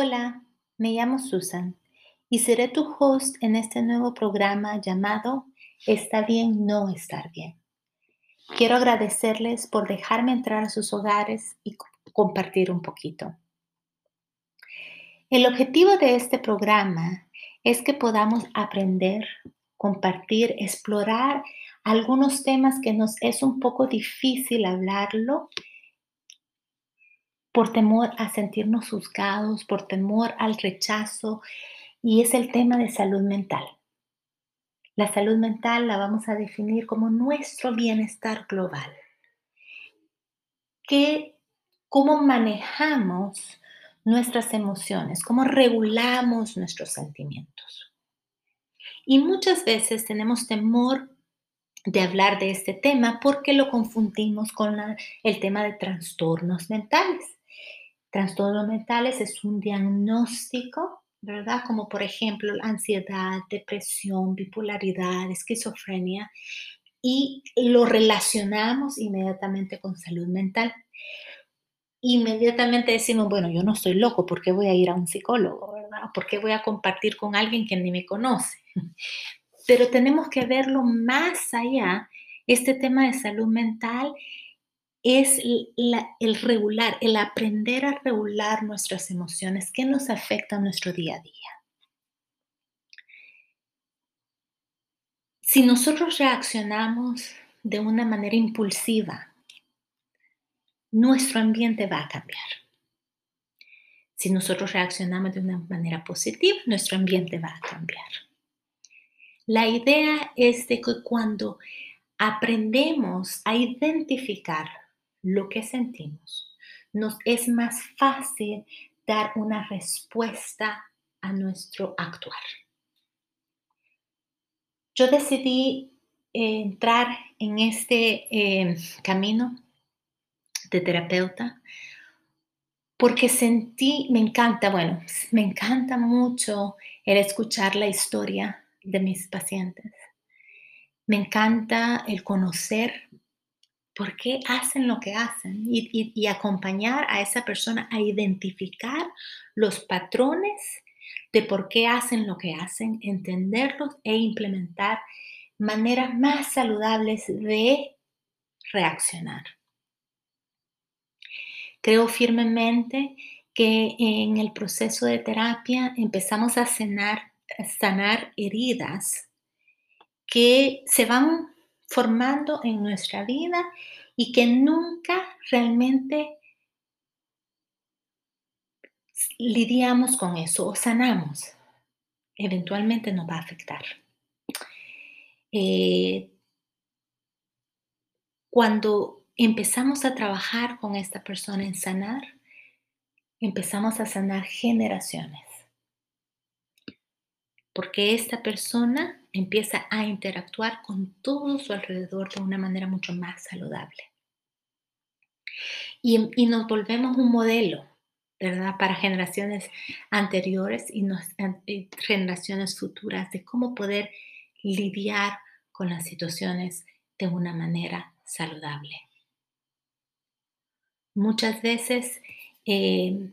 Hola, me llamo Susan y seré tu host en este nuevo programa llamado Está bien no estar bien. Quiero agradecerles por dejarme entrar a sus hogares y compartir un poquito. El objetivo de este programa es que podamos aprender, compartir, explorar algunos temas que nos es un poco difícil hablarlo por temor a sentirnos juzgados, por temor al rechazo, y es el tema de salud mental. La salud mental la vamos a definir como nuestro bienestar global. ¿Cómo manejamos nuestras emociones? ¿Cómo regulamos nuestros sentimientos? Y muchas veces tenemos temor de hablar de este tema porque lo confundimos con el tema de trastornos mentales. Trastornos mentales es un diagnóstico, ¿verdad? Como por ejemplo ansiedad, depresión, bipolaridad, esquizofrenia, y lo relacionamos inmediatamente con salud mental. Inmediatamente decimos, bueno, yo no estoy loco, ¿por qué voy a ir a un psicólogo, verdad? ¿Por qué voy a compartir con alguien que ni me conoce? Pero tenemos que verlo más allá. Este tema de salud mental es el regular, el aprender a regular nuestras emociones que nos afectan nuestro día a día. Si nosotros reaccionamos de una manera impulsiva, nuestro ambiente va a cambiar. Si nosotros reaccionamos de una manera positiva, nuestro ambiente va a cambiar. La idea es de que cuando aprendemos a identificar lo que sentimos, nos es más fácil dar una respuesta a nuestro actuar. Yo decidí eh, entrar en este eh, camino de terapeuta porque sentí, me encanta, bueno, me encanta mucho el escuchar la historia de mis pacientes. Me encanta el conocer por qué hacen lo que hacen y, acompañar a esa persona a identificar los patrones de por qué hacen lo que hacen, entenderlos e implementar maneras más saludables de reaccionar. Creo firmemente que en el proceso de terapia empezamos a sanar, a sanar heridas que se van formando en nuestra vida y que nunca realmente lidiamos con eso o sanamos. Eventualmente nos va a afectar. Eh, cuando empezamos a trabajar con esta persona en sanar, empezamos a sanar generaciones. Porque esta persona empieza a interactuar con todo su alrededor de una manera mucho más saludable. Y, nos volvemos un modelo, ¿verdad? Para generaciones anteriores y, y generaciones futuras de cómo poder lidiar con las situaciones de una manera saludable. Muchas veces eh,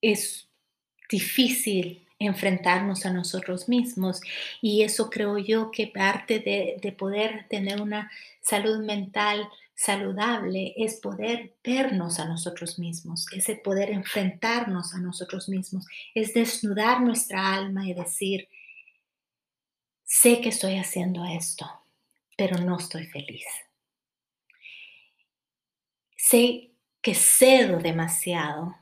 es difícil enfrentarnos a nosotros mismos. Y eso creo yo que parte de, poder tener una salud mental saludable es poder vernos a nosotros mismos, es el poder enfrentarnos a nosotros mismos, es desnudar nuestra alma y decir, sé que estoy haciendo esto, pero no estoy feliz. Sé que cedo demasiado,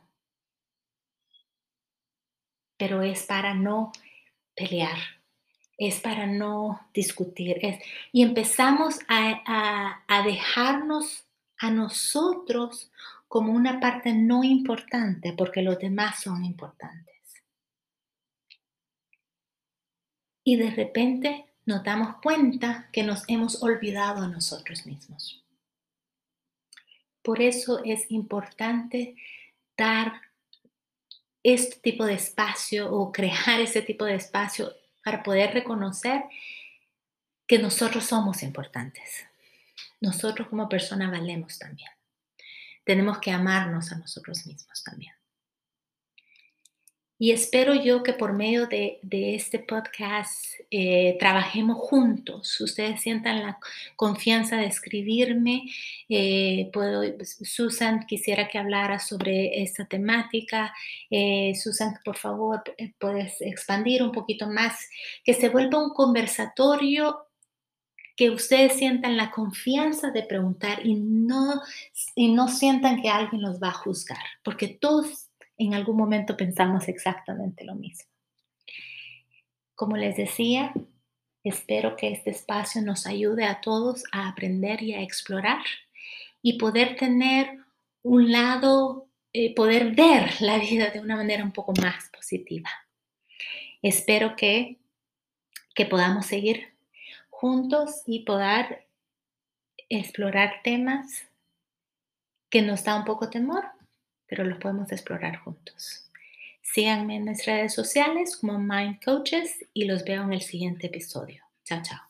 pero es para no pelear, es para no discutir. y empezamos a, a dejarnos a nosotros como una parte no importante porque los demás son importantes. Y de repente nos damos cuenta que nos hemos olvidado a nosotros mismos. Por eso es importante dar este tipo de espacio o crear ese tipo de espacio para poder reconocer que nosotros somos importantes. Nosotros como personas valemos también. Tenemos que amarnos a nosotros mismos también. Y espero yo que por medio de, este podcast eh, trabajemos juntos. Ustedes sientan la confianza de escribirme. Eh, puedo, Susan quisiera que hablara sobre esta temática. Eh, Susan, por favor, puedes expandir un poquito más, que se vuelva un conversatorio que ustedes sientan la confianza de preguntar y no, y no sientan que alguien los va a juzgar, porque todos en algún momento pensamos exactamente lo mismo. Como les decía, espero que este espacio nos ayude a todos a aprender y a explorar y poder tener un lado, eh, poder ver la vida de una manera un poco más positiva. Espero que, que podamos seguir juntos y poder explorar temas que nos da un poco temor, pero los podemos explorar juntos. Síganme en mis redes sociales como Mind Coaches y los veo en el siguiente episodio. Chao, chao.